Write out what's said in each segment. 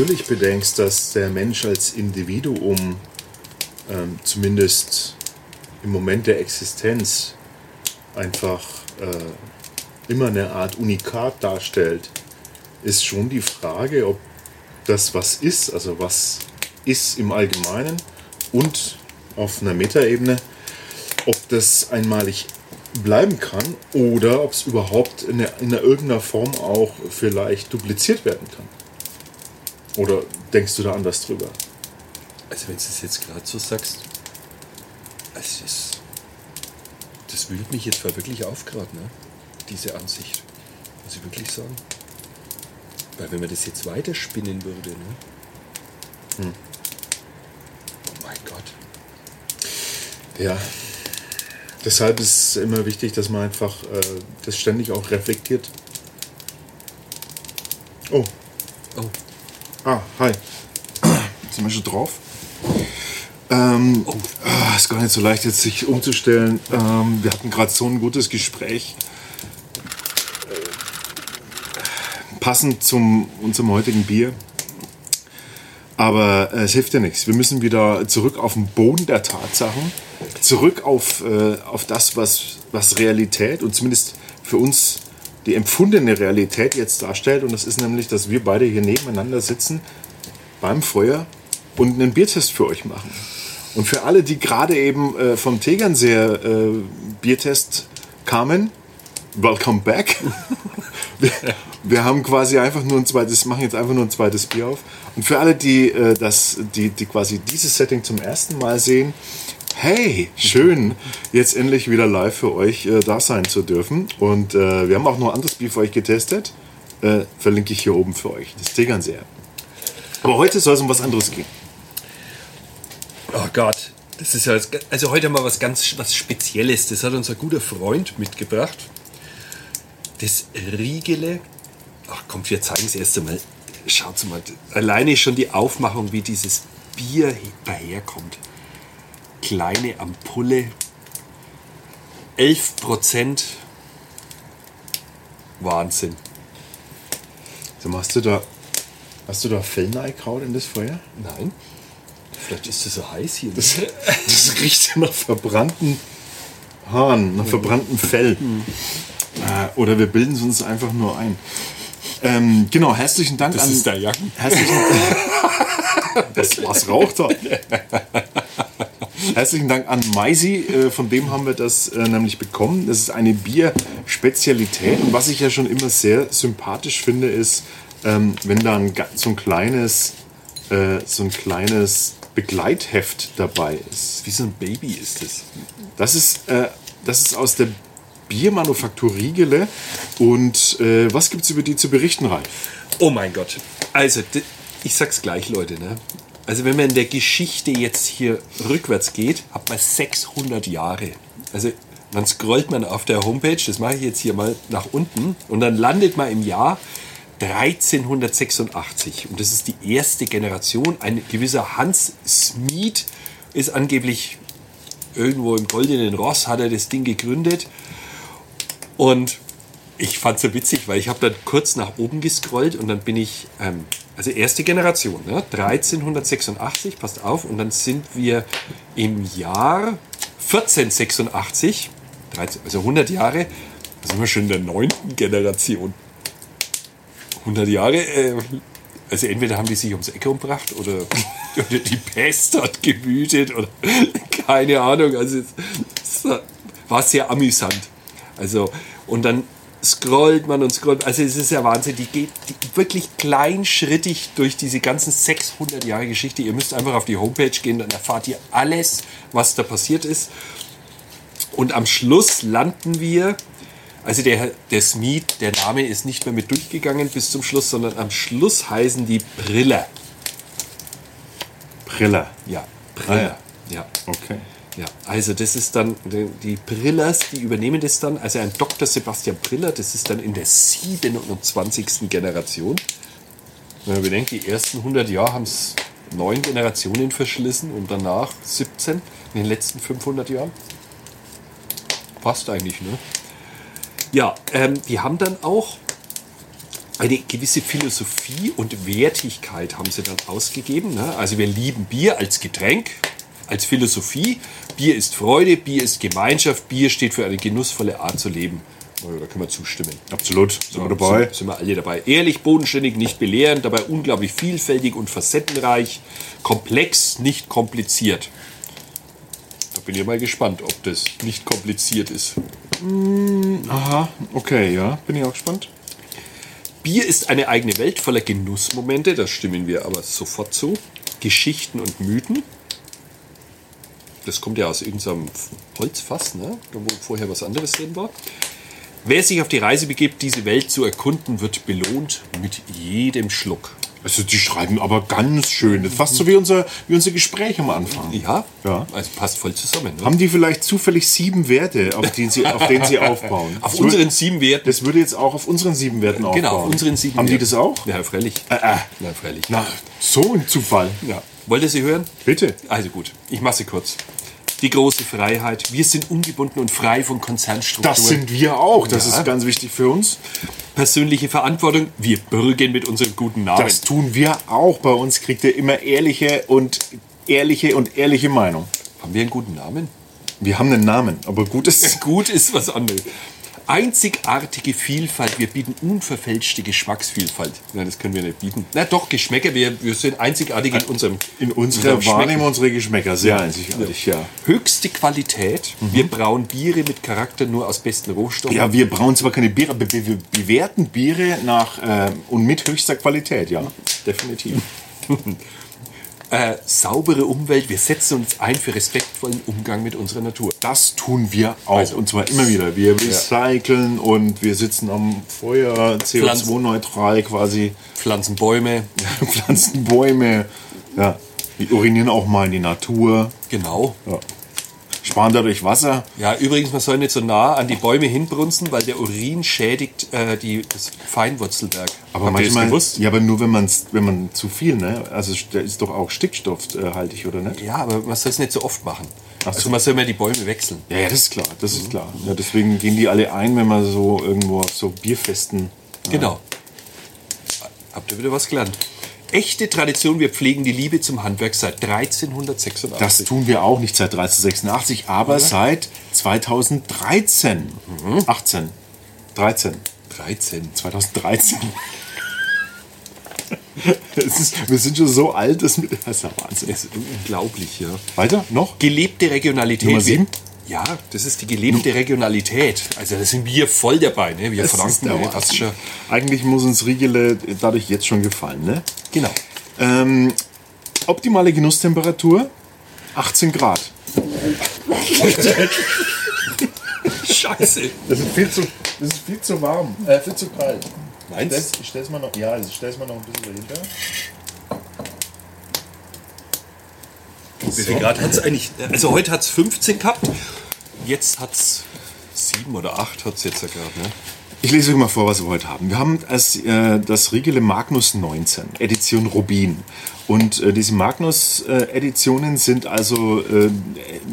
natürlich bedenkst, dass der Mensch als Individuum ähm, zumindest im Moment der Existenz einfach äh, immer eine Art Unikat darstellt, ist schon die Frage, ob das was ist, also was ist im Allgemeinen und auf einer Metaebene, ob das einmalig bleiben kann oder ob es überhaupt in, der, in irgendeiner Form auch vielleicht dupliziert werden kann. Oder denkst du da anders drüber? Also wenn du es jetzt gerade so sagst, es ist, das wühlt mich jetzt wirklich auf gerade, ne? diese Ansicht. Muss ich wirklich sagen. Weil wenn man das jetzt weiterspinnen würde, ne? Hm. Oh mein Gott. Ja. Deshalb ist es immer wichtig, dass man einfach äh, das ständig auch reflektiert. Oh. Ah, hi. Sind wir schon drauf? Ähm, oh. ist gar nicht so leicht, jetzt sich umzustellen. Ähm, wir hatten gerade so ein gutes Gespräch. Äh, passend zum unserem heutigen Bier. Aber äh, es hilft ja nichts. Wir müssen wieder zurück auf den Boden der Tatsachen, zurück auf, äh, auf das, was, was Realität und zumindest für uns die empfundene Realität jetzt darstellt. Und das ist nämlich, dass wir beide hier nebeneinander sitzen beim Feuer und einen Biertest für euch machen. Und für alle, die gerade eben äh, vom Tegernseer äh, Biertest kamen, welcome back. wir, wir, haben quasi einfach nur ein zweites, machen jetzt einfach nur ein zweites Bier auf. Und für alle, die, äh, das, die, die quasi dieses Setting zum ersten Mal sehen, hey, schön, jetzt endlich wieder live für euch äh, da sein zu dürfen. Und äh, wir haben auch noch ein anderes Bier für euch getestet. Äh, verlinke ich hier oben für euch. Das Tegernseer. Aber heute soll es um was anderes gehen. Oh Gott, das ist ja also heute mal was ganz was Spezielles. Das hat unser guter Freund mitgebracht. Das Riegele. Ach komm, wir zeigen es erst einmal. Schaut mal, alleine schon die Aufmachung, wie dieses Bier daherkommt. Kleine Ampulle, 11 Prozent. Wahnsinn. So, hast du da, hast du da Fellneikraut in das Feuer? Nein. Vielleicht ist es so heiß hier. Das, das riecht nach verbrannten Haaren, nach verbranntem Fell. Mhm. Oder wir bilden es uns einfach nur ein. Ähm, genau, herzlichen Dank das an. Das ist der Jacken. Herzlichen das, Was raucht er? Herzlichen Dank an Maisi, äh, von dem haben wir das äh, nämlich bekommen. Das ist eine Bierspezialität. Und was ich ja schon immer sehr sympathisch finde, ist, ähm, wenn da ein, so ein kleines, äh, so ein kleines Begleitheft dabei ist. Wie so ein Baby ist es. Das ist, das ist aus der Biermanufaktur Riegele. Und was gibt es über die zu berichten, Ralf? Oh mein Gott. Also, ich sag's gleich, Leute. Ne? Also, wenn man in der Geschichte jetzt hier rückwärts geht, hat man 600 Jahre. Also, dann scrollt man auf der Homepage, das mache ich jetzt hier mal nach unten, und dann landet man im Jahr 1386. Und das ist die erste Generation. Ein gewisser Hans Smith ist angeblich irgendwo im Goldenen Ross, hat er das Ding gegründet. Und ich fand es so witzig, weil ich habe dann kurz nach oben gescrollt und dann bin ich, ähm, also erste Generation, ne? 1386, passt auf, und dann sind wir im Jahr 1486, 13, also 100 Jahre, da sind wir schon in der neunten Generation. 100 Jahre, äh, also entweder haben die sich ums Eck umgebracht oder, oder die Pest hat gewütet oder keine Ahnung. Also es, es war sehr amüsant. Also und dann scrollt man und scrollt. Also es ist ja Wahnsinn. Die geht die wirklich kleinschrittig durch diese ganzen 600 Jahre Geschichte. Ihr müsst einfach auf die Homepage gehen, dann erfahrt ihr alles, was da passiert ist. Und am Schluss landen wir also der, der Smith, der Name ist nicht mehr mit durchgegangen bis zum Schluss, sondern am Schluss heißen die Brille. Brille? Ja, Brille. Ah, ja. Okay. Ja, also das ist dann, die Brillers, die übernehmen das dann. Also ein Dr. Sebastian Briller, das ist dann in der 27. Generation. Wenn man bedenkt, die ersten 100 Jahre haben es neun Generationen verschlissen und danach 17 in den letzten 500 Jahren. Passt eigentlich, ne? Ja, ähm, die haben dann auch eine gewisse Philosophie und Wertigkeit haben sie dann ausgegeben. Ne? Also wir lieben Bier als Getränk, als Philosophie. Bier ist Freude, Bier ist Gemeinschaft, Bier steht für eine genussvolle Art zu leben. Da können wir zustimmen. Absolut. Sind wir dabei? Sind, sind wir alle dabei. Ehrlich, bodenständig, nicht belehrend, dabei unglaublich vielfältig und facettenreich, komplex, nicht kompliziert. Da bin ich mal gespannt, ob das nicht kompliziert ist. Aha, okay, ja. Bin ich auch gespannt. Bier ist eine eigene Welt voller Genussmomente, das stimmen wir aber sofort zu. Geschichten und Mythen. Das kommt ja aus irgendeinem Holzfass, ne? wo vorher was anderes drin war. Wer sich auf die Reise begibt, diese Welt zu erkunden, wird belohnt mit jedem Schluck. Also die schreiben aber ganz schön. Das ist fast so wie unser, wie unser Gespräch am Anfang. Ja, Ja. also passt voll zusammen. Ne? Haben die vielleicht zufällig sieben Werte, auf denen sie, auf denen sie aufbauen? Auf Das unseren würde, sieben Werten. das würde jetzt auch auf unseren sieben Werten aufbauen. Genau, auf unseren sieben Haben die Werten. das auch? Ja, freilich. Äh, äh. Ja, freilich. Na, so ein Zufall. Ja. Wollt ihr sie hören? Bitte. Also gut, ich mache sie kurz. Die große Freiheit. Wir sind ungebunden und frei von Konzernstrukturen. Das sind wir auch. Das Ja. ist ganz wichtig für uns. persönliche Verantwortung. Wir bürgen mit unserem guten Namen. Das tun wir auch. Bei uns kriegt ihr immer ehrliche und ehrliche und ehrliche Meinung. Haben wir einen guten Namen? Wir haben einen Namen, aber gut ist. Gut ist was anderes. Einzigartige Vielfalt. Wir bieten unverfälschte Geschmacksvielfalt. Nein, das können wir nicht bieten. Na doch, Geschmäcker. Wir, wir sind einzigartig in unserem In unserer Schmecken. Wahrnehmung unsere Geschmäcker sehr einzigartig, ja. Höchste Qualität. Wir brauen Biere mit Charakter nur aus besten Rohstoffen. Ja, wir brauen zwar keine Biere, aber wir wir bewerten Biere nach äh, und mit höchster Qualität, ja. Definitiv. Äh, saubere Umwelt. Wir setzen uns ein für respektvollen Umgang mit unserer Natur. Das tun wir auch. Also. und zwar immer wieder. Wir recyceln und wir sitzen am Feuer, CO2-neutral quasi, Pflanzen Bäume. pflanzen Bäume. Ja. Wir urinieren auch mal in die Natur. Genau. Ja. Sparen dadurch Wasser. Ja, übrigens, man soll nicht so nah an die Bäume hinbrunzen, weil der Urin schädigt äh, die, das Feinwurzelwerk. Aber Habt manchmal, gewusst? ja, aber nur wenn man wenn man zu viel, ne? Also der ist doch auch stickstoffhaltig, oder nicht? Ja, aber man soll es nicht so oft machen. Ach so. Also man soll immer die Bäume wechseln. Ja, ja, das ist klar, das ist klar. Ja, deswegen gehen die alle ein, wenn man so irgendwo auf so Bierfesten. Genau. Habt ihr wieder was gelernt? Echte Tradition, wir pflegen die Liebe zum Handwerk seit 1386. Das tun wir auch nicht seit 1386, aber seit 2013. 18. 13. 13. 2013. Es ist, wir sind schon so alt. Das ist ja Wahnsinn. Das ist unglaublich, ja. Weiter? Noch? Gelebte Regionalität. Nummer sieben? Ja, das ist die gelebte Regionalität. Also da sind wir voll dabei, ne? Wir Das ist Franken, der ne? Wahnsinn. das ist schon. Eigentlich muss uns Riegele dadurch jetzt schon gefallen, ne? Genau. Ähm, optimale Genusstemperatur 18 Grad. Scheiße. Das ist viel zu, das ist viel zu warm, äh, viel zu kalt. Meinst Stell's- Ich stell's mal noch, ja, ich stell's mal noch ein bisschen dahinter. Wie viel Grad hat es eigentlich? Also heute hat es 15 gehabt, jetzt hat es 7 oder 8 hat es jetzt ja gerade. Ne? Ich lese euch mal vor, was wir heute haben. Wir haben als, äh, das Riegele Magnus 19, Edition Rubin. Und äh, diese Magnus-Editionen sind also, äh,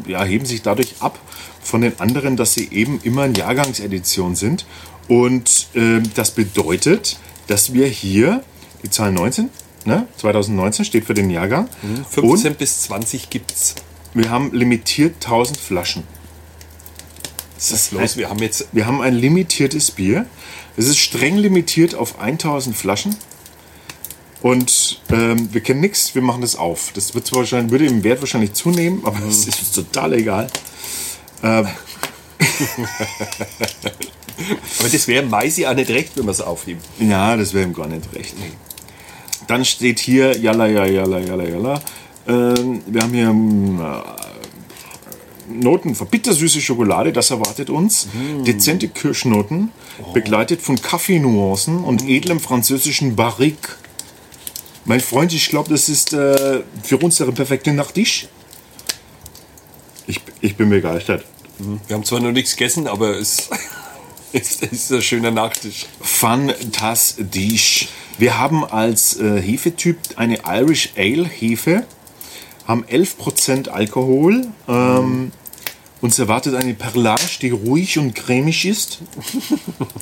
ja, heben sich dadurch ab von den anderen, dass sie eben immer in Jahrgangsedition sind. Und äh, das bedeutet, dass wir hier die Zahl 19, ne, 2019 steht für den Jahrgang. 15 bis 20 gibt's. Und wir haben limitiert 1000 Flaschen. Was ist los? Wir haben jetzt Wir haben ein limitiertes Bier. Es ist streng limitiert auf 1000 Flaschen. Und ähm, wir kennen nichts, wir machen das auf. Das wird zwar wahrscheinlich, würde im Wert wahrscheinlich zunehmen, aber Mhm. es ist uns total egal. Aber das wäre Maisi auch nicht recht, wenn wir es aufnehmen. Ja, das wäre ihm gar nicht recht. Dann steht hier Jalla, ja, Jalla, Jalla, Jalla. Ähm, wir haben hier ähm, äh, Noten für bittersüße Schokolade, das erwartet uns. Dezente Kirschnoten, begleitet von Kaffeenuancen und edlem französischen Barrique. Mein Freund, ich glaube, das ist äh, für uns der perfekte Nachtisch. Ich, ich bin begeistert. Wir haben zwar noch nichts gegessen, aber es, es ist ein schöner Nachtisch. Fantastisch. Wir haben als äh, Hefetyp eine Irish Ale Hefe, haben 11% Alkohol ähm, Uns erwartet eine Perlage, die ruhig und cremig ist.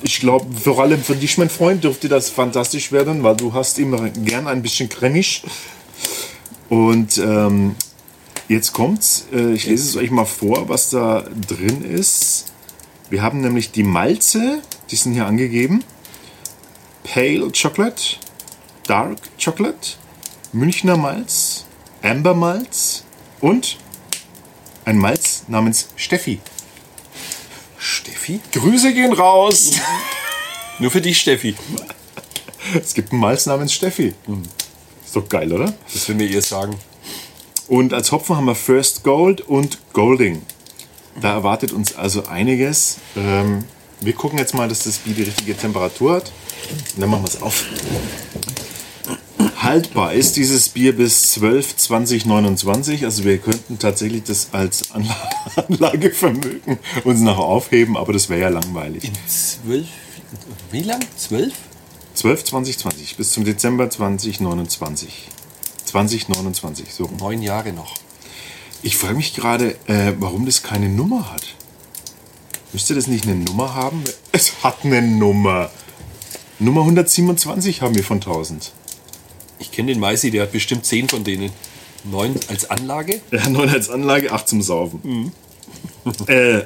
Ich glaube, vor allem für dich, mein Freund, dürfte das fantastisch werden, weil du hast immer gern ein bisschen cremig. Und ähm, jetzt kommt's. Äh, ich lese es euch mal vor, was da drin ist. Wir haben nämlich die Malze, die sind hier angegeben. Pale Chocolate, Dark Chocolate, Münchner Malz, Amber Malz und ein Malz namens Steffi. Steffi? Grüße gehen raus! Nur für dich, Steffi. Es gibt einen Malz namens Steffi. Ist doch geil, oder? Das will mir ihr sagen. Und als Hopfen haben wir First Gold und Golding. Da erwartet uns also einiges. Ähm, wir gucken jetzt mal, dass das Bier die richtige Temperatur hat. Und dann machen wir es auf. Haltbar ist dieses Bier bis 12, 20, 29. Also wir könnten tatsächlich das als Anla- Anlagevermögen uns noch aufheben, aber das wäre ja langweilig. Zwölf. Wie lang? Zwölf? 12, 20, 20 bis zum Dezember 2029. 2029, so. Neun Jahre noch. Ich frage mich gerade, äh, warum das keine Nummer hat. Müsste das nicht eine Nummer haben? Es hat eine Nummer. Nummer 127 haben wir von 1000. Ich kenne den Maisi, der hat bestimmt zehn von denen. Neun als Anlage? Ja, 9 als Anlage, 8 zum Saufen. äh,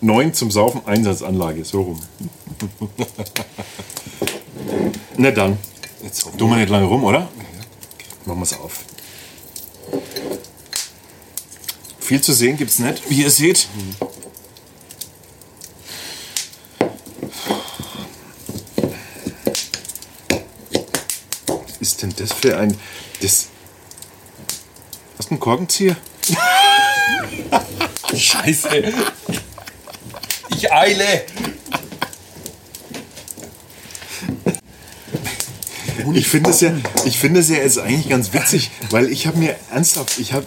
9 zum Saufen, 1 als Anlage, so rum. Na dann, Jetzt tun wir nicht lange rum, oder? Machen wir es auf. Viel zu sehen gibt es nicht, wie ihr seht. Was ist denn das für ein. Das. Hast du einen Korkenzieher? Scheiße. Ich eile. Ich finde es ja, ich finde es ja ist eigentlich ganz witzig, weil ich habe mir ernsthaft, ich habe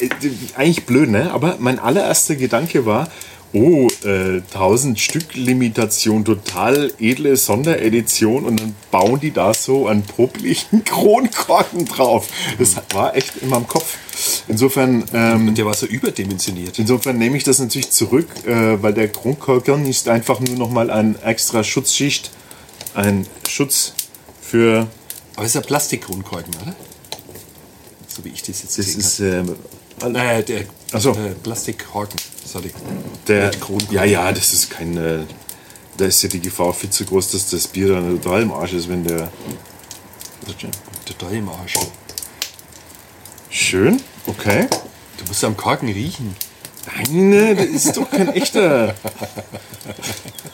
äh, äh, eigentlich blöd, ne? Aber mein allererster Gedanke war, oh, äh, 1000 Stück Limitation, total edle Sonderedition und dann bauen die da so einen popeligen Kronkorken drauf. Das war echt in meinem Kopf. Insofern, ähm, Und der war so überdimensioniert. insofern nehme ich das natürlich zurück, äh, weil der Kronkorken ist einfach nur noch mal ein extra Schutzschicht, ein Schutz für Aber es ist ja Plastikkronkorken, oder? So wie ich das jetzt Das gesehen ist ähm, habe. Äh, der Ach so. äh, Plastikkorken. Sorry. der. Kronkorken. Ja, ja, das ist kein. Äh, da ist ja die Gefahr viel zu groß, dass das Bier dann total im Arsch ist, wenn der. Total im Arsch. Schön, okay. Du musst am Korken riechen. Nein, ne, das ist doch kein echter.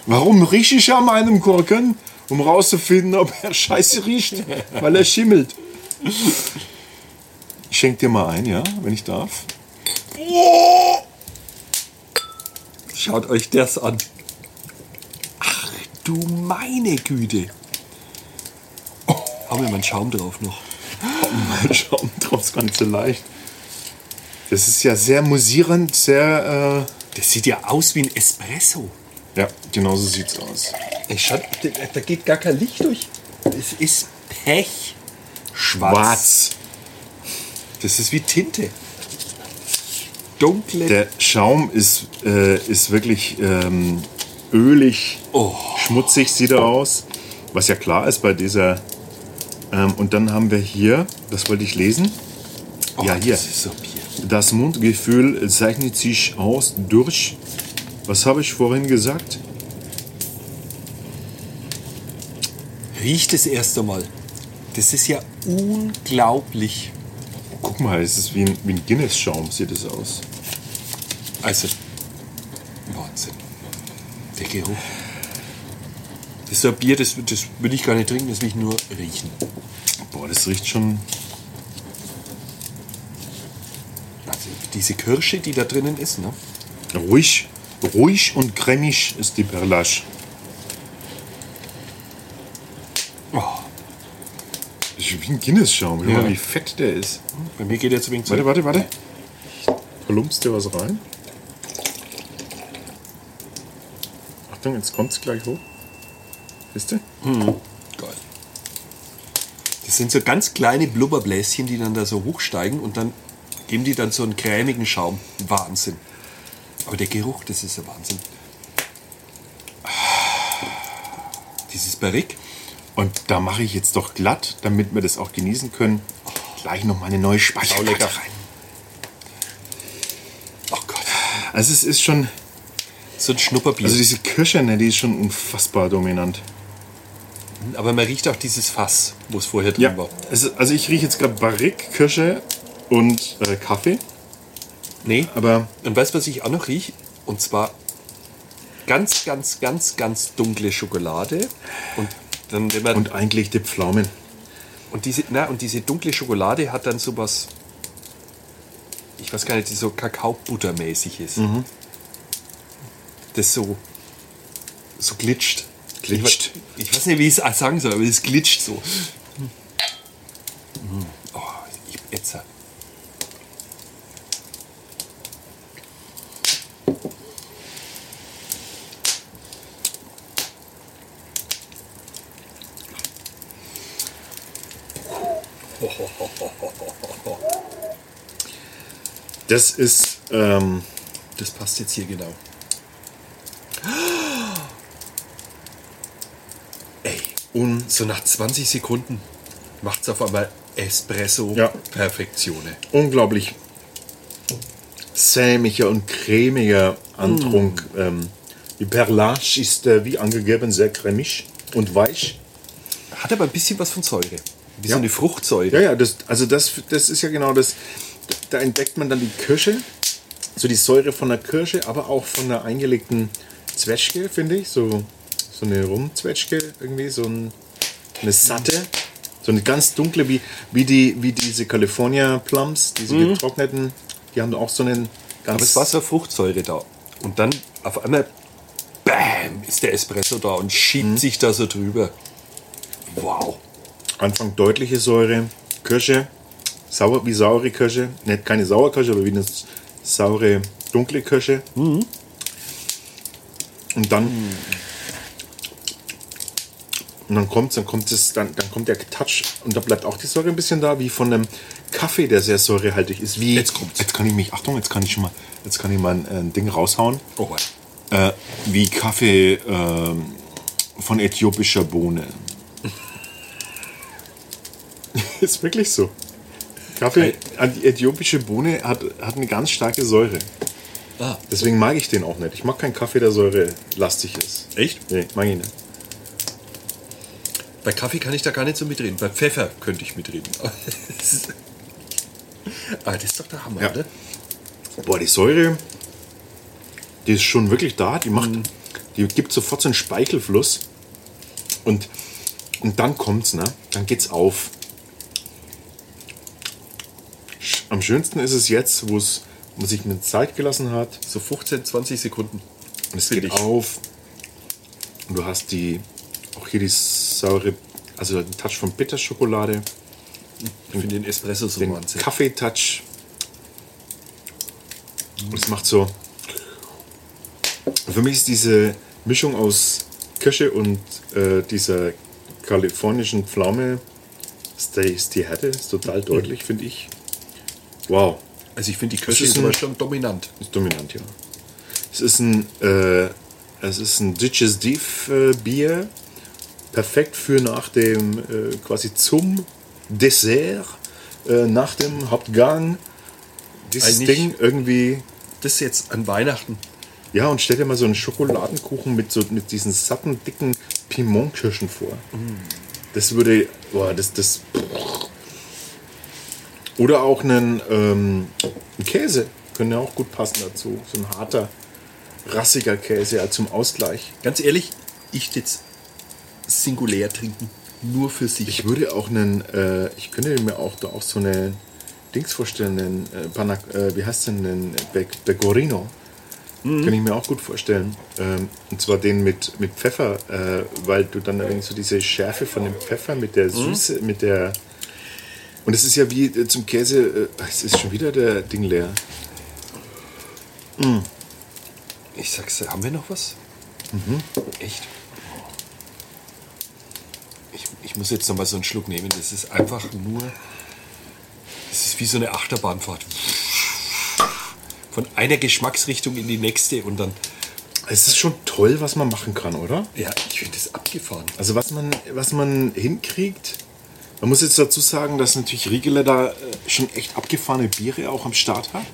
Warum rieche ich an meinem Korken? Um rauszufinden, ob er scheiße riecht, weil er schimmelt. Ich schenke dir mal ein, ja, wenn ich darf. Schaut euch das an. Ach du meine Güte. Haben wir mal einen Schaum drauf noch. Mal schauen, drauf ist nicht so leicht. Das ist ja sehr musierend, sehr. Das sieht ja aus wie ein Espresso. Ja, genau so sieht's aus. Ey, schaut, da, da geht gar kein Licht durch. Es ist Pech. Schwarz. Das ist wie Tinte. Dunkle. Der Schaum ist, äh, ist wirklich ähm, ölig, Oh. schmutzig sieht er aus. Was ja klar ist bei dieser. Ähm, und dann haben wir hier, das wollte ich lesen. Oh, ja, hier. Das so. Das Mundgefühl zeichnet sich aus durch. Was habe ich vorhin gesagt? Riecht es erst einmal. Das ist ja unglaublich. Guck mal, es ist wie ein, wie ein Guinness-Schaum, sieht es aus. Also, Wahnsinn. Der Geruch. Das ist ein Bier, das, das würde ich gar nicht trinken, das will ich nur riechen. Boah, das riecht schon. Also diese Kirsche, die da drinnen ist, ne? Ruhig, ruhig und cremig ist die Perlage. Oh, Das ist wie ein Guinness-Schaum. Ja. mal, wie fett der ist. bei mir geht jetzt ein wenig Warte, zurück. warte, warte. Plumpst dir was rein? Achtung, jetzt kommt es gleich hoch. Wisst ihr? Geil. Das sind so ganz kleine Blubberbläschen, die dann da so hochsteigen und dann geben die dann so einen cremigen Schaum. Wahnsinn. Aber der Geruch, das ist der Wahnsinn. Dieses Barrique. Und da mache ich jetzt doch glatt, damit wir das auch genießen können, gleich noch mal eine neue Speicherkarte rein. Oh Gott. Also es ist schon, So ein Schnupperbier. also diese Kirsche, ne, die ist schon unfassbar dominant. Aber man riecht auch dieses Fass, wo es vorher drin Ja, war. also, also ich rieche jetzt gerade Barrique, Kirsche und äh, Kaffee, Nee. aber Und weißt du, was ich auch noch rieche? Und zwar ganz, ganz, ganz, ganz dunkle Schokolade. Und dann, wenn man. Und, und eingelegte Pflaumen. diese, na, und diese dunkle Schokolade hat dann sowas. Ich weiß gar nicht, die so Kakaobuttermäßig ist. Das so. so glitscht. Glitscht. Ich, ich weiß nicht, wie ich es sagen soll, aber es glitscht so. Mm. Oh, ich, jetzt. Das ist, ähm, Das passt jetzt hier genau. Ey, un so nach 20 Sekunden macht es auf einmal Espresso Ja. Perfektione. unglaublich sämiger und cremiger Antrunk. Ähm, die Perlage ist, äh, wie angegeben, sehr cremig und weich. Hat aber ein bisschen was von Säure. Wie Ja. so eine Fruchtsäure. Ja, ja, das, also das, das ist ja genau das. Da entdeckt man dann die Kirsche, so die Säure von der Kirsche, aber auch von der eingelegten Zwetschge, finde ich. So, so eine Rumzwetschge, irgendwie, so ein, eine satte. So eine ganz dunkle, wie, wie, die, wie diese California Plums, diese getrockneten, die haben auch so einen ganz. Aber es war so Fruchtsäure da. Und dann auf einmal, bam, ist der Espresso da und schiebt Mhm. sich da so drüber. Wow. Anfang deutliche Säure, Kirsche, sauer wie saure Kirsche, nicht keine Sauerkirsche, aber wie eine saure dunkle Kirsche. Und dann und dann kommt dann kommt es dann, dann kommt der Touch und da bleibt auch die Säure ein bisschen da, wie von einem Kaffee, der sehr säurehaltig ist. Wie Jetzt kommt's. Jetzt kann ich mich Achtung, jetzt kann ich schon mal jetzt kann ich mal ein, ein Ding raushauen. Oh, wow. Äh, wie Kaffee ähm, von äthiopischer Bohne. ist wirklich so. Kaffee, die äthiopische Bohne hat, hat eine ganz starke Säure. Ah. Deswegen mag ich den auch nicht. Ich mag keinen Kaffee, der säurelastig ist. Echt? Nee, mag ich nicht. Bei Kaffee kann ich da gar nicht so mitreden. Bei Pfeffer könnte ich mitreden. ah, das ist doch der Hammer, Ja. oder? Boah, die Säure, die ist schon wirklich da. Die macht, Mhm. die gibt sofort so einen Speichelfluss. Und, und dann kommt's, ne? Dann geht's auf. Am schönsten ist es jetzt, wo es sich eine Zeit gelassen hat. So 15, 20 Sekunden. Und es geht ich. auf. Und du hast die, auch hier die saure, also den Touch von Bitterschokolade, Ich finde den Espresso so den Wahnsinn. Kaffeetouch. Und es macht so. Für mich ist diese Mischung aus Kirsche und äh, dieser kalifornischen Pflaume, die, ist die Härte, ist total deutlich, finde ich. Wow, Also ich finde die Kirsche ist ist ein- aber schon dominant. ist dominant, ja. Es ist ein, äh, es ist ein Digestive äh, perfekt für nach dem, äh, quasi zum Dessert, äh, nach dem Hauptgang. Dieses Eigentlich- Ding irgendwie, Das jetzt an Weihnachten. ja, und stell dir mal so einen Schokoladenkuchen mit, so, mit diesen satten, dicken Pimentkirschen vor. Das würde, boah, das, das, oder auch einen, ähm, einen Käse, können ja auch gut passen dazu. So ein harter, rassiger Käse ja, zum Ausgleich. Ganz ehrlich, ich jetzt singulär trinken. Nur für sich. Ich würde auch einen, äh, ich könnte mir auch da auch so eine Dings vorstellen, einen, äh, Panac, äh, wie heißt denn, einen Be Pecorino. Kann ich mir auch gut vorstellen. Ähm, und zwar den mit, mit Pfeffer, äh, weil du dann irgendwie so diese Schärfe von dem Pfeffer mit der Süße, mit der. Und es ist ja wie äh, zum Käse, äh, es ist schon wieder der Ding leer. Ich sag's, haben wir noch was? Echt? Ich, ich muss jetzt noch mal so einen Schluck nehmen. Das ist einfach nur. Das ist wie so eine Achterbahnfahrt. Von von einer Geschmacksrichtung in die nächste und dann. Es ist schon toll, was man machen kann, oder? Ja, ich finde das abgefahren. Also was man, was man hinkriegt. Man muss jetzt dazu sagen, dass natürlich Riegeler da äh, schon echt abgefahrene Biere auch am Start hat.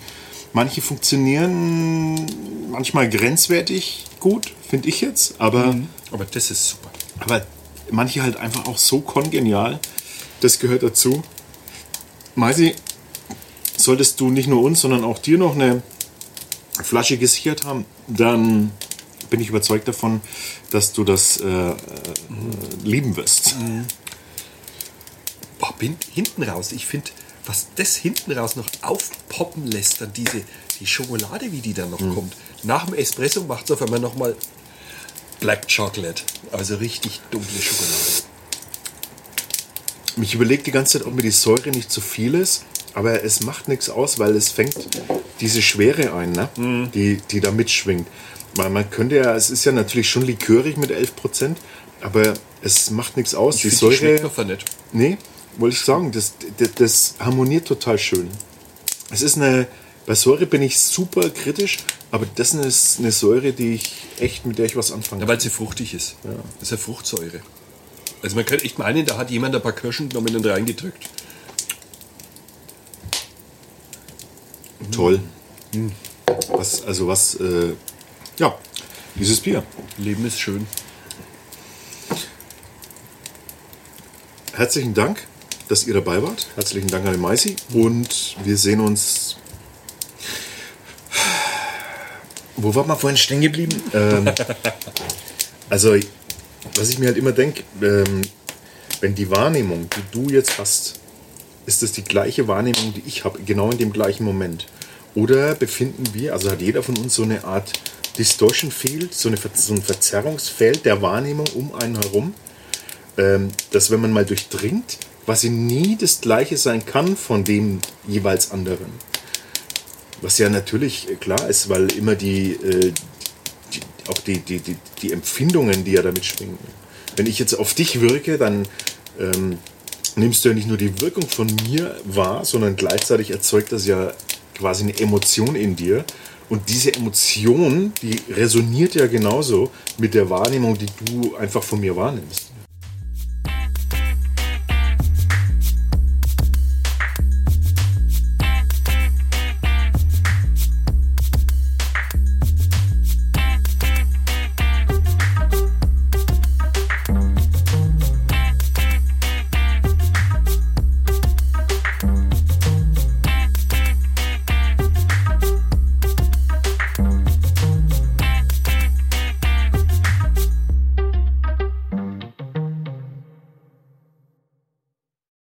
Manche funktionieren manchmal grenzwertig gut, finde ich jetzt, aber, Aber das ist super. aber manche halt einfach auch so kongenial. Das gehört dazu. Meisi, solltest du nicht nur uns, sondern auch dir noch eine Flasche gesichert haben, dann bin ich überzeugt davon, dass du das äh, äh, lieben wirst. Bin hinten raus. Ich finde, was das hinten raus noch aufpoppen lässt, dann diese die Schokolade, wie die dann noch kommt. Nach dem Espresso macht es auf einmal nochmal Black Chocolate. Also richtig dunkle Schokolade. Ich überlege die ganze Zeit, ob mir die Säure nicht zu viel ist, aber es macht nichts aus, weil es fängt diese Schwere ein, ne? die, die da mitschwingt. Weil man könnte ja, es ist ja natürlich schon likörig mit 11%, aber es macht nichts aus. die Ich find, die schmeckt Säure. einfach nicht. Nee, wollte ich sagen, das, das, das harmoniert total schön. Es ist eine, bei Säure bin ich super kritisch, aber das ist eine Säure, die ich echt, mit der ich was anfangen Ja, weil sie fruchtig ist. Das ist ja Fruchtsäure. Also man könnte echt meinen, da hat jemand ein paar Kirschen genommen und reingedrückt. Toll. Was, also was, äh, ja, dieses Bier. Leben ist schön. Herzlichen Dank, dass ihr dabei wart. Herzlichen Dank an den Maisi. Und wir sehen uns. Wo war man vorhin stehen geblieben? ähm, also, was ich mir halt immer denke, ähm, wenn die Wahrnehmung, die du jetzt hast, ist das die gleiche Wahrnehmung, die ich habe, genau in dem gleichen Moment? Oder befinden wir, also hat jeder von uns so eine Art Distortion Field, so, eine, so ein Verzerrungsfeld der Wahrnehmung um einen herum? ähm, dass wenn man mal durchdringt, quasi nie das gleiche sein kann von dem jeweils anderen. Was ja natürlich äh, klar ist, weil immer die, äh, die auch die, die, die, die Empfindungen, die ja damit schwingen. Wenn ich jetzt auf dich wirke, dann ähm, nimmst du ja nicht nur die Wirkung von mir wahr, sondern gleichzeitig erzeugt das ja quasi eine Emotion in dir. Und diese Emotion, die resoniert ja genauso mit der Wahrnehmung, die du einfach von mir wahrnimmst.